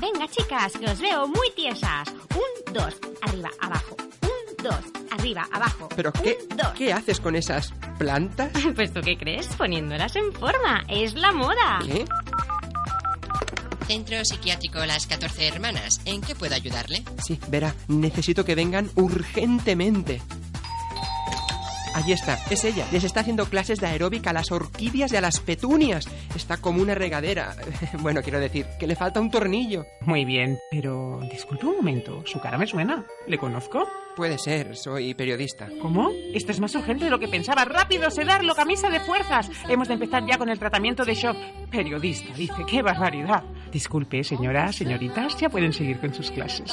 Venga, chicas, que os veo muy tiesas. Un, dos, arriba, abajo. Un, dos, arriba, abajo. ¿Pero qué, Un, dos. qué haces con esas plantas? Pues tú qué crees, poniéndolas en forma. Es la moda. ¿Qué? Centro Psiquiátrico Las 14 Hermanas. ¿En qué puedo ayudarle? Sí, verá, necesito que vengan urgentemente. Allí está, es ella. Les está haciendo clases de aeróbica a las orquídeas y a las petunias. Está como una regadera. Bueno, quiero decir, que le falta un tornillo. Muy bien, pero disculpe un momento, su cara me suena. ¿Le conozco? Puede ser, soy periodista. ¿Cómo? Esto es más urgente de lo que pensaba. ¡Rápido, sedarlo, camisa de fuerzas! Hemos de empezar ya con el tratamiento de shock. Periodista, dice, qué barbaridad. Disculpe, señora, señoritas, ya pueden seguir con sus clases.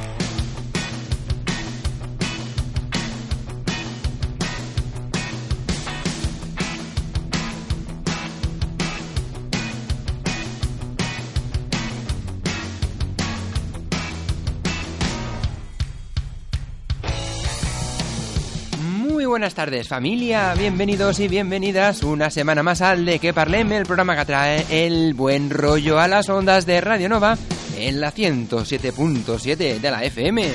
Buenas tardes familia, bienvenidos y bienvenidas una semana más al de que parlem, el programa que trae el buen rollo a las ondas de Radio Nova en la 107.7 de la FM.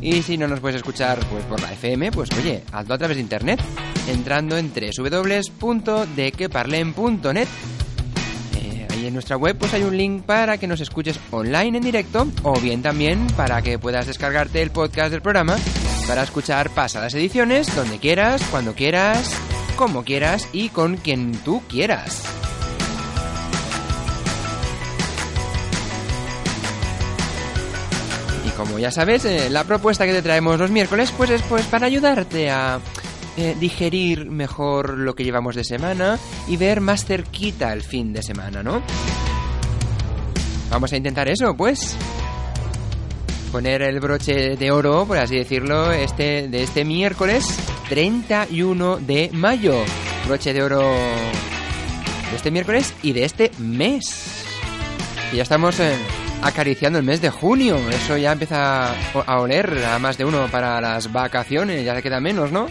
Y si no nos puedes escuchar pues por la FM, pues oye, hazlo a través de internet, entrando en www.dequeparlem.net. Eh, en nuestra web pues hay un link para que nos escuches online en directo o bien también para que puedas descargarte el podcast del programa para escuchar pasadas ediciones donde quieras, cuando quieras, como quieras y con quien tú quieras. Y como ya sabes, eh, la propuesta que te traemos los miércoles pues es pues para ayudarte a eh, digerir mejor lo que llevamos de semana y ver más cerquita el fin de semana, ¿no? Vamos a intentar eso, pues poner el broche de oro, por así decirlo, este de este miércoles 31 de mayo. Broche de oro de este miércoles y de este mes. Y ya estamos eh, acariciando el mes de junio. Eso ya empieza a oler a más de uno para las vacaciones. Ya le queda menos, ¿no?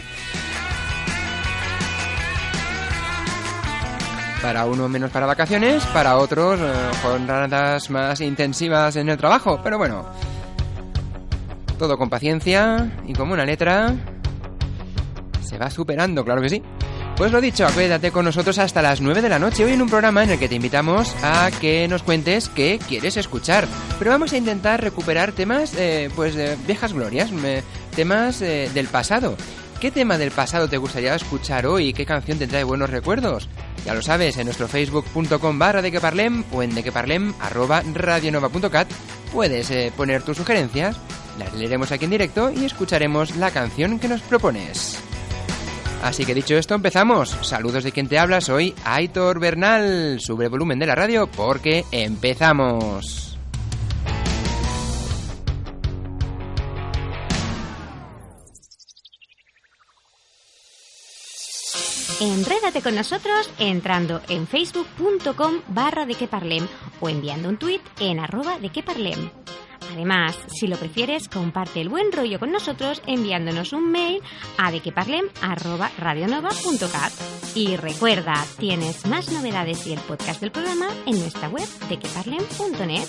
Para uno menos para vacaciones, para otros eh, jornadas más intensivas en el trabajo. Pero bueno, todo con paciencia y como una letra se va superando, claro que sí. Pues lo dicho, acuérdate con nosotros hasta las 9 de la noche hoy en un programa en el que te invitamos a que nos cuentes qué quieres escuchar. Pero vamos a intentar recuperar temas, eh, pues, de viejas glorias, me- temas eh, del pasado. ¿Qué tema del pasado te gustaría escuchar hoy? ¿Qué canción te trae buenos recuerdos? Ya lo sabes, en nuestro facebook.com barra de que parlem o en de que parlem arroba radionova.cat puedes eh, poner tus sugerencias, las leeremos aquí en directo y escucharemos la canción que nos propones. Así que dicho esto, empezamos. Saludos de quien te habla, soy Aitor Bernal. Sube el volumen de la radio porque empezamos. Enrédate con nosotros entrando en facebook.com barra de que o enviando un tuit en arroba de que. Además, si lo prefieres, comparte el buen rollo con nosotros enviándonos un mail a dequeparlem@radionova.cat. Y recuerda, tienes más novedades y el podcast del programa en nuestra web dequeparlem.net.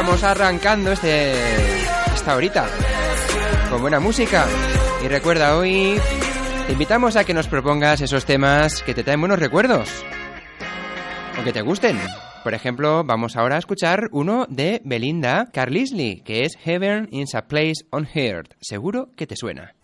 estamos arrancando este esta horita con buena música. Y recuerda, hoy te invitamos a que nos propongas esos temas que te traen buenos recuerdos o que te gusten. Por ejemplo, vamos ahora a escuchar uno de Belinda Carlisle, que es Heaven is a Place on Earth. Seguro que te suena.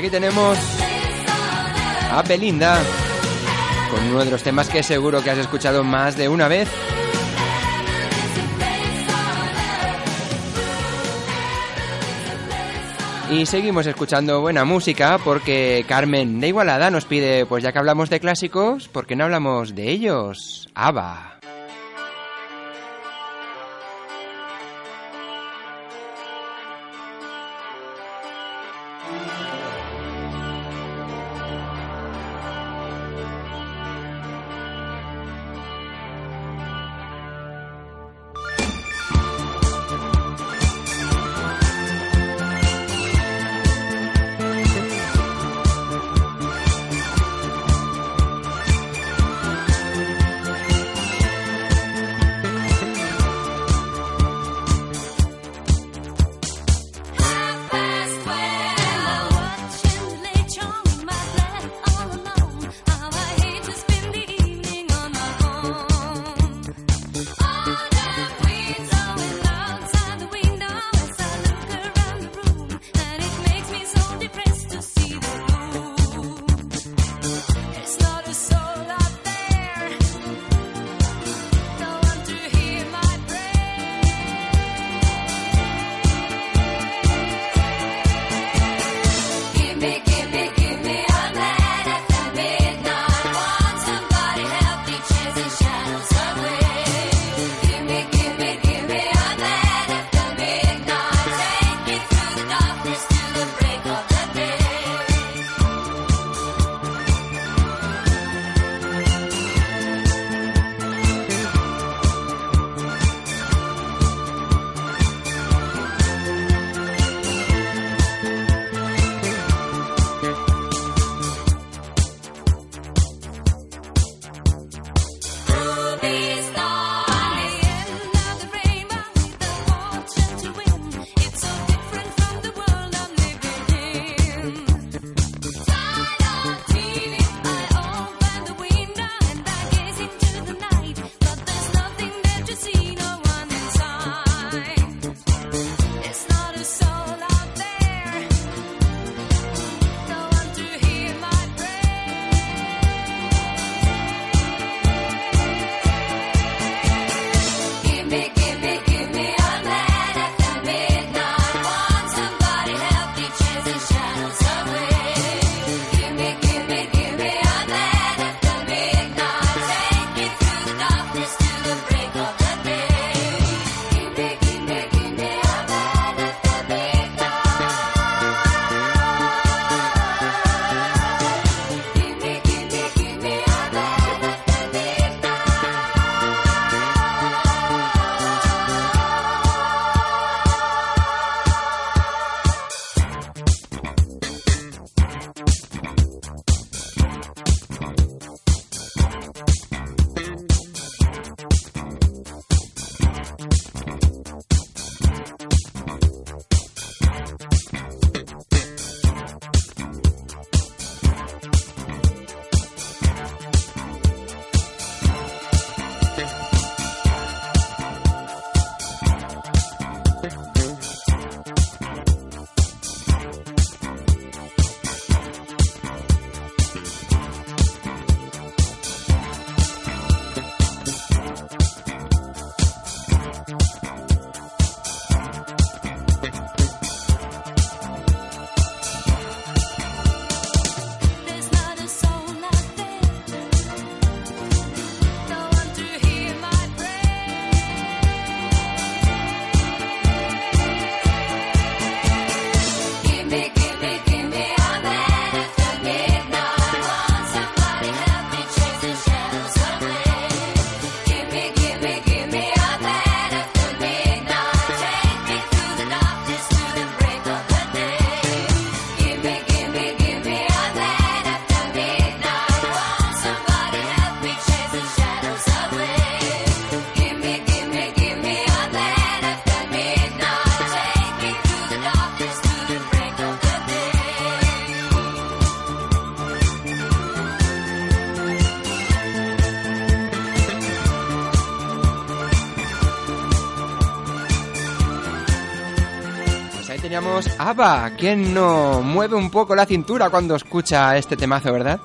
Aquí tenemos a Belinda con uno de los temas que seguro que has escuchado más de una vez. Y seguimos escuchando buena música porque Carmen de Igualada nos pide, pues ya que hablamos de clásicos, ¿por qué no hablamos de ellos? ABBA. ABBA. ¿Quién no mueve un poco la cintura cuando escucha este temazo, verdad?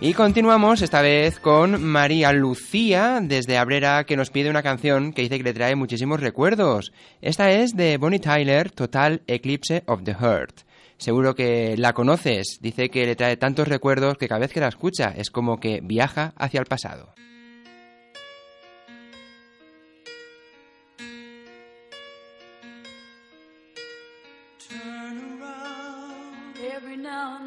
Y continuamos esta vez con María Lucía desde Abrera que nos pide una canción que dice que le trae muchísimos recuerdos. Esta es de Bonnie Tyler, Total Eclipse of the Heart. Seguro que la conoces. Dice que le trae tantos recuerdos que cada vez que la escucha es como que viaja hacia el pasado.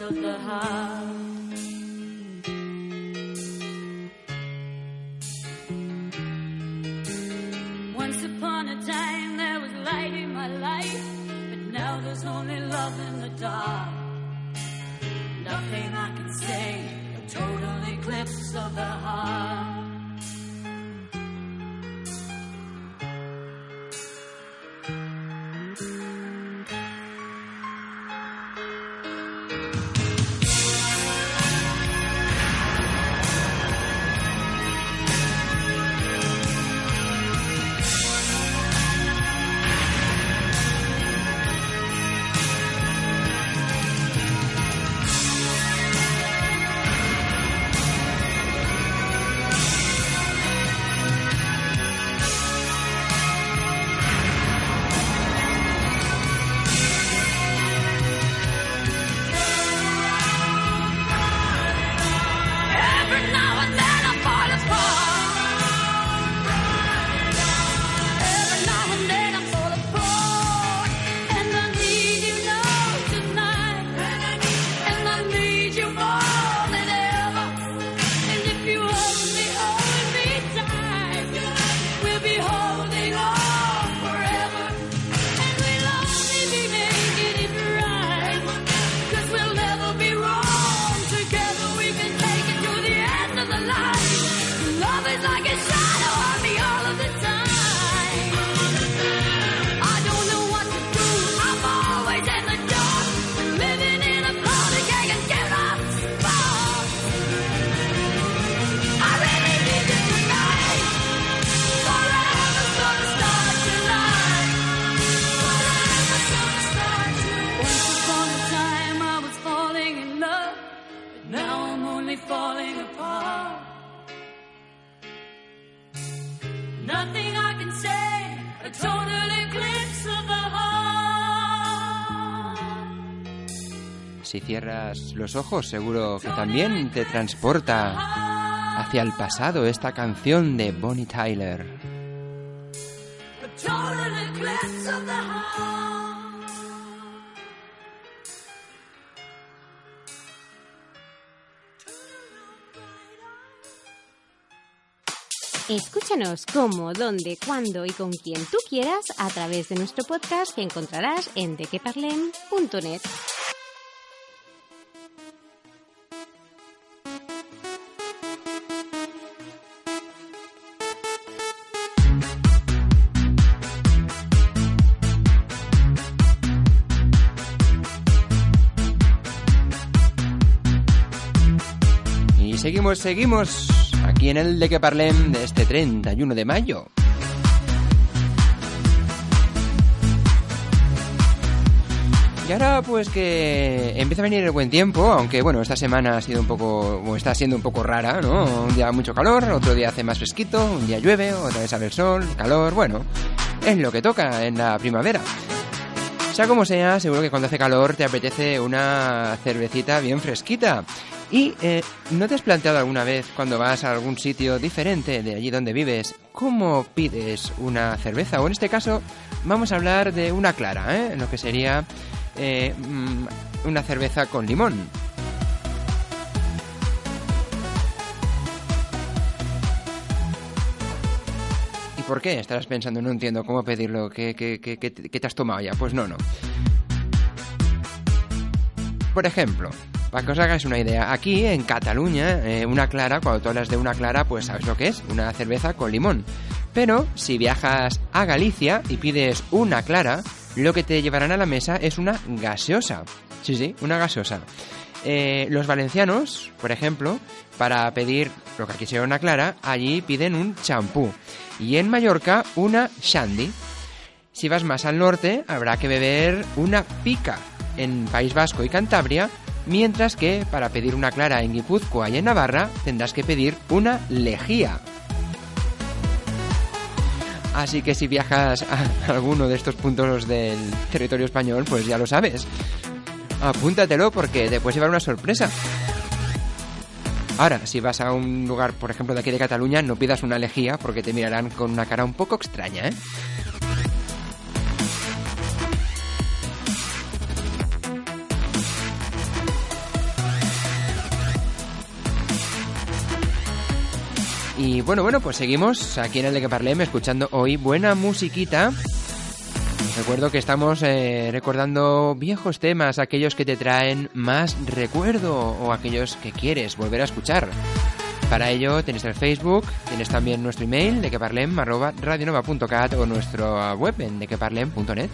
Of the heart. Los ojos, seguro que también te transporta hacia el pasado esta canción de Bonnie Tyler. Escúchanos cómo, dónde, cuándo y con quien tú quieras a través de nuestro podcast que encontrarás en dequeparlem.net. seguimos, seguimos aquí en el de que parlem de este 31 de mayo. Y ahora pues que empieza a venir el buen tiempo, aunque bueno, esta semana ha sido un poco, o está siendo un poco rara, ¿no? Un día mucho calor, otro día hace más fresquito, un día llueve, otra vez sale el sol, calor, bueno, es lo que toca en la primavera. Sea como sea, seguro que cuando hace calor te apetece una cervecita bien fresquita. Y eh, ¿no te has planteado alguna vez cuando vas a algún sitio diferente de allí donde vives, cómo pides una cerveza? O en este caso, vamos a hablar de una clara, ¿eh? Lo que sería eh, mm, una cerveza con limón. ¿Y por qué? Estarás pensando, no entiendo cómo pedirlo, ¿qué, te has tomado ya? Pues no, no. Por ejemplo, para que os hagáis una idea, aquí en Cataluña, eh, una clara, cuando tú hablas de una clara, pues sabes lo que es, una cerveza con limón. Pero si viajas a Galicia y pides una clara, lo que te llevarán a la mesa es una gaseosa. Sí, sí, una gaseosa. Eh, los valencianos, por ejemplo, para pedir lo que aquí sería una clara, allí piden un champú. Y en Mallorca, una shandy. Si vas más al norte, habrá que beber una pica en País Vasco y Cantabria, mientras que para pedir una clara en Guipúzcoa y en Navarra tendrás que pedir una lejía. Así que si viajas a alguno de estos puntos del territorio español, pues ya lo sabes. Apúntatelo porque te puedes llevar una sorpresa. Ahora, si vas a un lugar, por ejemplo, de aquí de Cataluña, no pidas una lejía porque te mirarán con una cara un poco extraña, ¿eh? Y bueno, bueno, pues seguimos aquí en el de que parlem escuchando hoy buena musiquita. Recuerdo que estamos eh, recordando viejos temas, aquellos que te traen más recuerdo o aquellos que quieres volver a escuchar. Para ello tienes el Facebook, tienes también nuestro email de queparlem arroba radionova.cat o nuestra web en dequeparlem.net.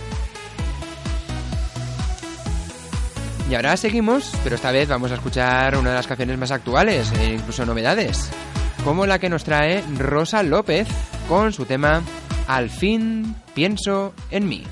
Y ahora seguimos, pero esta vez vamos a escuchar una de las canciones más actuales e incluso novedades, como la que nos trae Rosa López con su tema Al fin pienso en mí.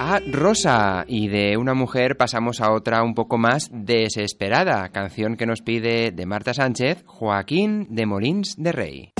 a Rosa y de una mujer pasamos a otra un poco más desesperada, canción que nos pide de Marta Sánchez, Joaquín de Molins de Rey.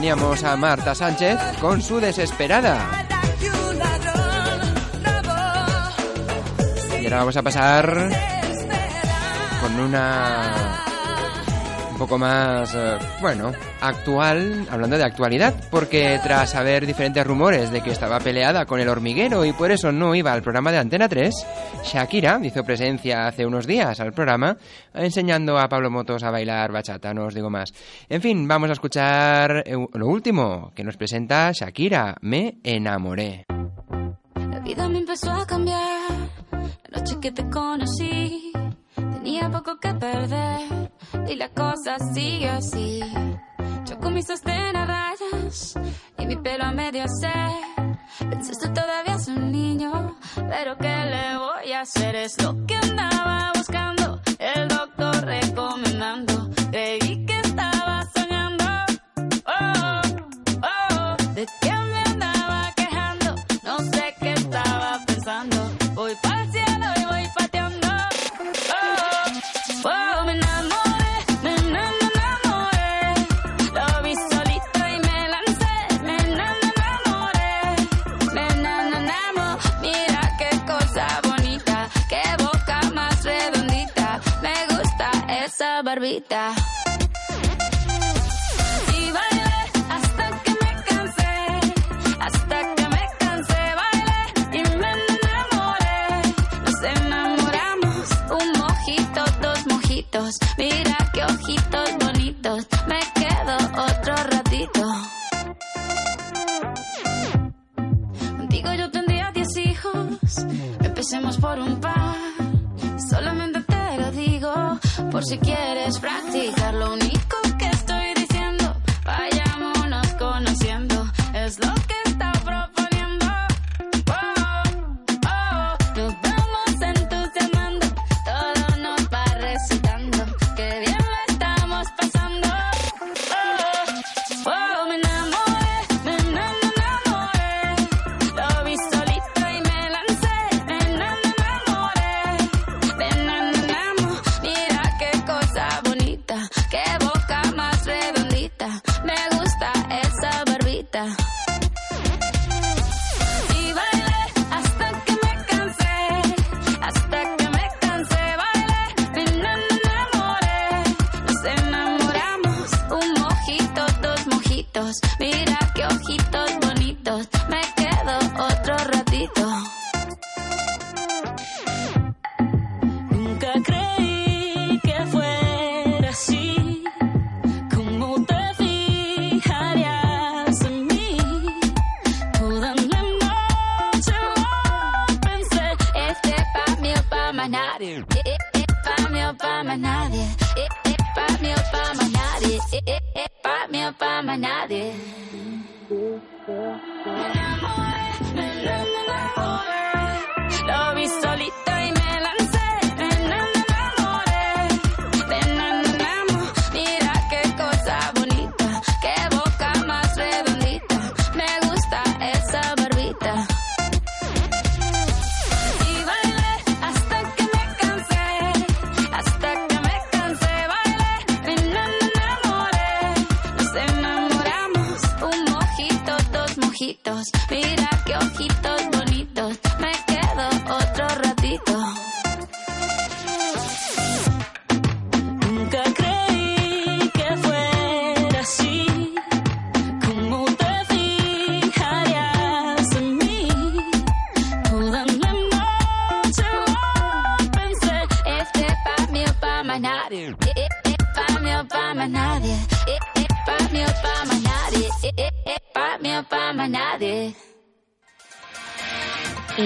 teníamos a Marta Sánchez con su desesperada. Y ahora vamos a pasar con una un poco más, eh, bueno, actual, hablando de actualidad, porque tras haber diferentes rumores de que estaba peleada con el hormiguero y por eso no iba al programa de Antena 3, Shakira hizo presencia hace unos días al programa enseñando a Pablo Motos a bailar bachata, no os digo más. En fin, vamos a escuchar eh, lo último que nos presenta Shakira, Me enamoré. La vida me empezó a cambiar, la noche que te conocí, tenía poco que perder y la cosa sigue así. Mis y mi pelo a medio Pensaste todavía es un niño, pero ¿qué le voy a hacer? Es lo que andaba buscando, el doctor recomendando. Y bailé hasta que me cansé, hasta que me cansé, bailé y me enamoré. Nos enamoramos, un mojito, dos mojitos. Mira por si quieres practicar.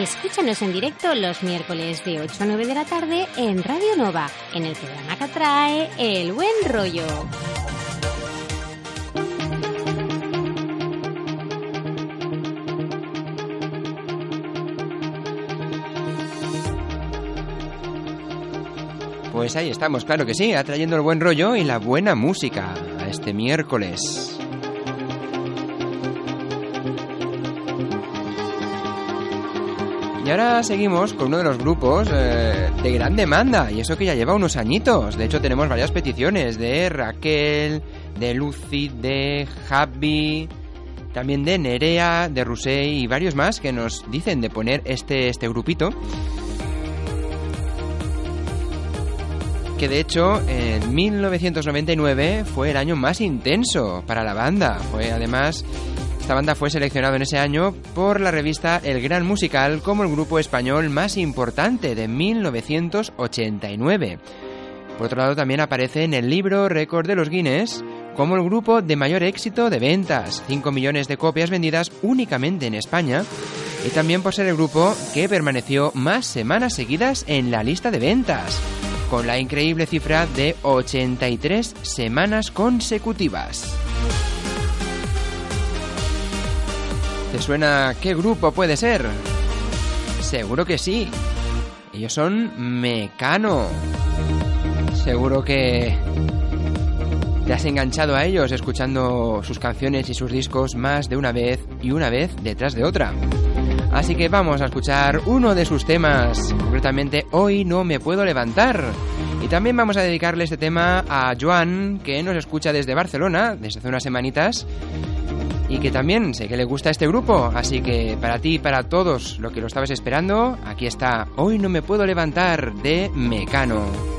Escúchanos en directo los miércoles de 8 a 9 de la tarde en Radio Nova, en el programa que trae El Buen Rollo. Pues ahí estamos, claro que sí, atrayendo el buen rollo y la buena música a este miércoles. Y ahora seguimos con uno de los grupos eh, de gran demanda, y eso que ya lleva unos añitos. De hecho, tenemos varias peticiones de Raquel, de Lucy, de Javi, también de Nerea, de Rusey y varios más que nos dicen de poner este, este grupito. Que de hecho en 1999 fue el año más intenso para la banda. Fue además esta banda fue seleccionada en ese año por la revista El Gran Musical como el grupo español más importante de 1989. Por otro lado, también aparece en el libro Récord de los Guinness como el grupo de mayor éxito de ventas, 5 millones de copias vendidas únicamente en España, y también por ser el grupo que permaneció más semanas seguidas en la lista de ventas, con la increíble cifra de 83 semanas consecutivas. Suena qué grupo puede ser? Seguro que sí. Ellos son Mecano. Seguro que te has enganchado a ellos escuchando sus canciones y sus discos más de una vez y una vez detrás de otra. Así que vamos a escuchar uno de sus temas, concretamente Hoy no me puedo levantar. Y también vamos a dedicarle este tema a Joan, que nos escucha desde Barcelona, desde hace unas semanitas, y que también sé que le gusta este grupo. Así que para ti y para todos lo que lo estabas esperando, aquí está Hoy no me puedo levantar de Mecano.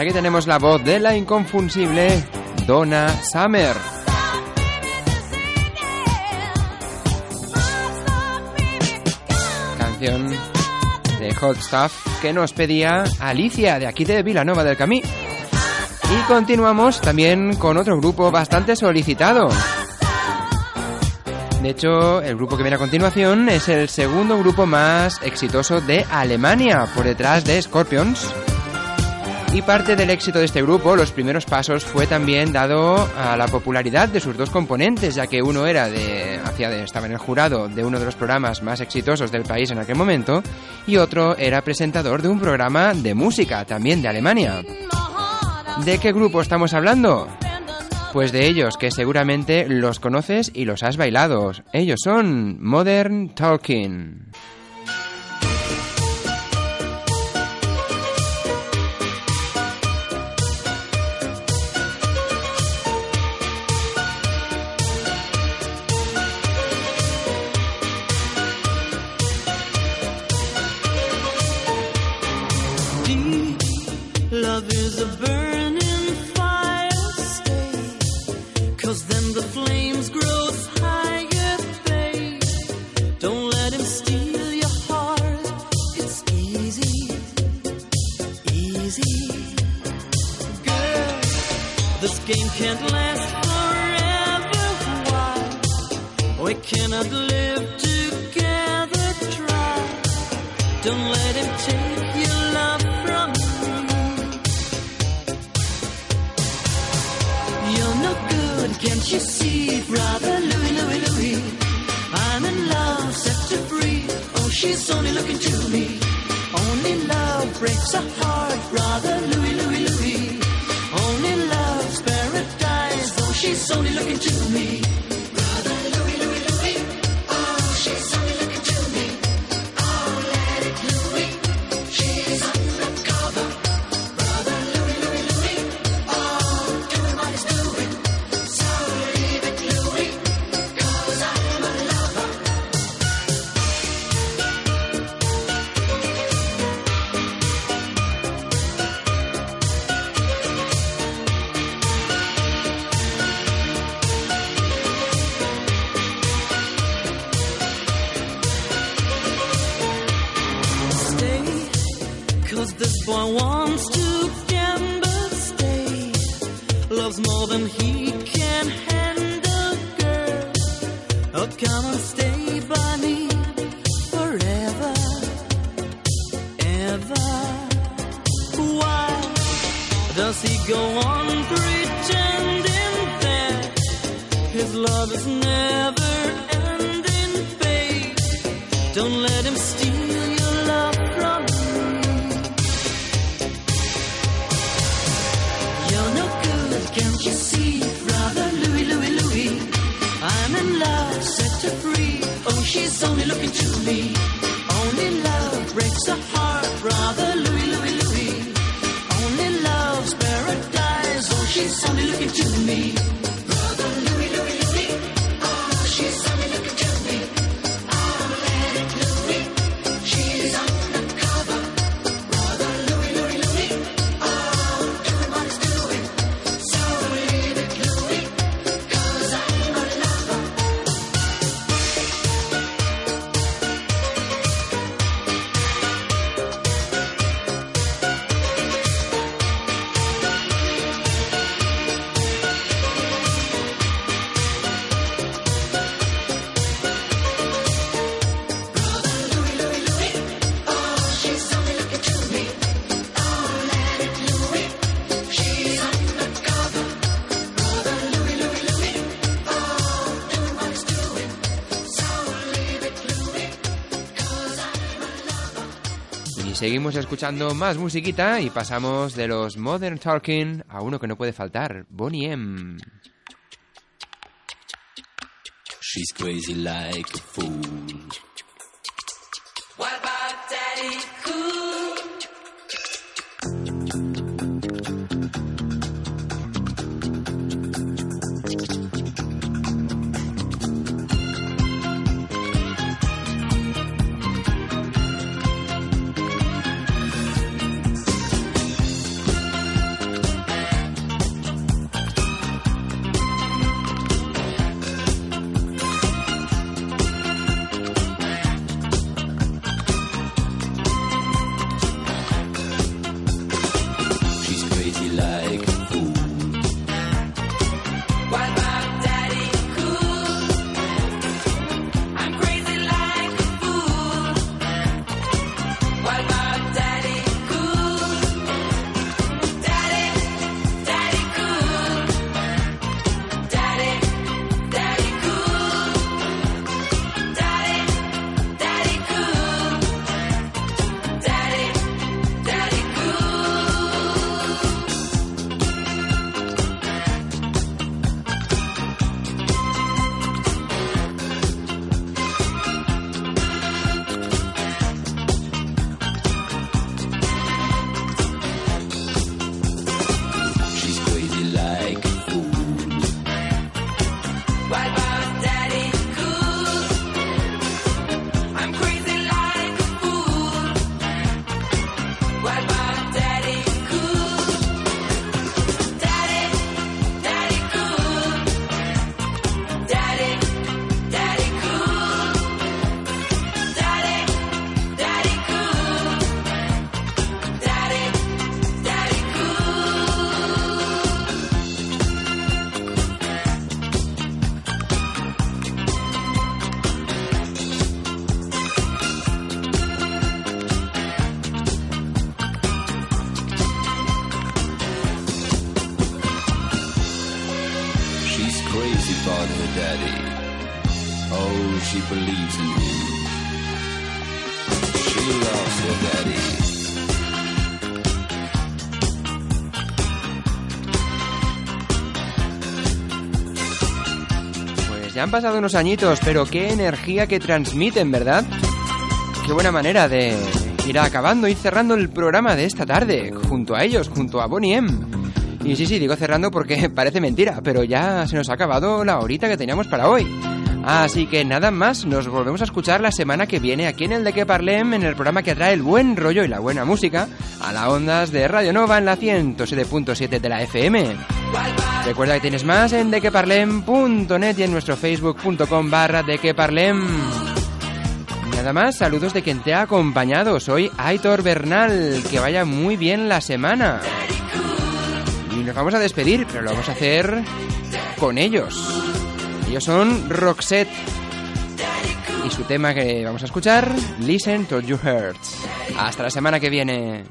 Aquí tenemos la voz de la inconfundible Donna Summer. Canción de Hot Stuff que nos pedía Alicia de aquí de Vilanova del Camí. Y continuamos también con otro grupo bastante solicitado. De hecho, el grupo que viene a continuación es el segundo grupo más exitoso de Alemania, por detrás de Scorpions. Y parte del éxito de este grupo, los primeros pasos, fue también dado a la popularidad de sus dos componentes, ya que uno era de, hacía de, estaba en el jurado de uno de los programas más exitosos del país en aquel momento, y otro era presentador de un programa de música, también de Alemania. ¿De qué grupo estamos hablando? Pues de ellos, que seguramente los conoces y los has bailado. Ellos son Modern Talking. Cannot live together. Try. Don't let him take your love from you. You're no good, can't you see, brother Louis, Louis, Louis? I'm in love, set her free. Oh, she's only looking to me. Only love breaks a heart, brother Louis, Louis, Louis. Only love's paradise. Oh, she's only looking to me. Brother Louis, Louis, Louis. Only love's paradise. Oh, she's only looking to me. Seguimos escuchando más musiquita y pasamos de los Modern Talking a uno que no puede faltar, Bonnie M. han pasado unos añitos, pero qué energía que transmiten, ¿verdad? Qué buena manera de ir acabando y cerrando el programa de esta tarde, junto a ellos, junto a Bonnie M. Y sí, sí, digo cerrando porque parece mentira, pero ya se nos ha acabado la horita que teníamos para hoy. Así que nada más, nos volvemos a escuchar la semana que viene aquí en el De Que Parlem, en el programa que trae el buen rollo y la buena música a las ondas de Radio Nova en la 107.7 de la FM. Recuerda que tienes más en dequeparlem.net y en nuestro facebook.com barra dequeparlem. Nada más, saludos de quien te ha acompañado. Soy Aitor Bernal. Que vaya muy bien la semana. Y nos vamos a despedir, pero lo vamos a hacer con ellos. Ellos son Roxette. Y su tema que vamos a escuchar, Listen to Your Hurts. Hasta la semana que viene.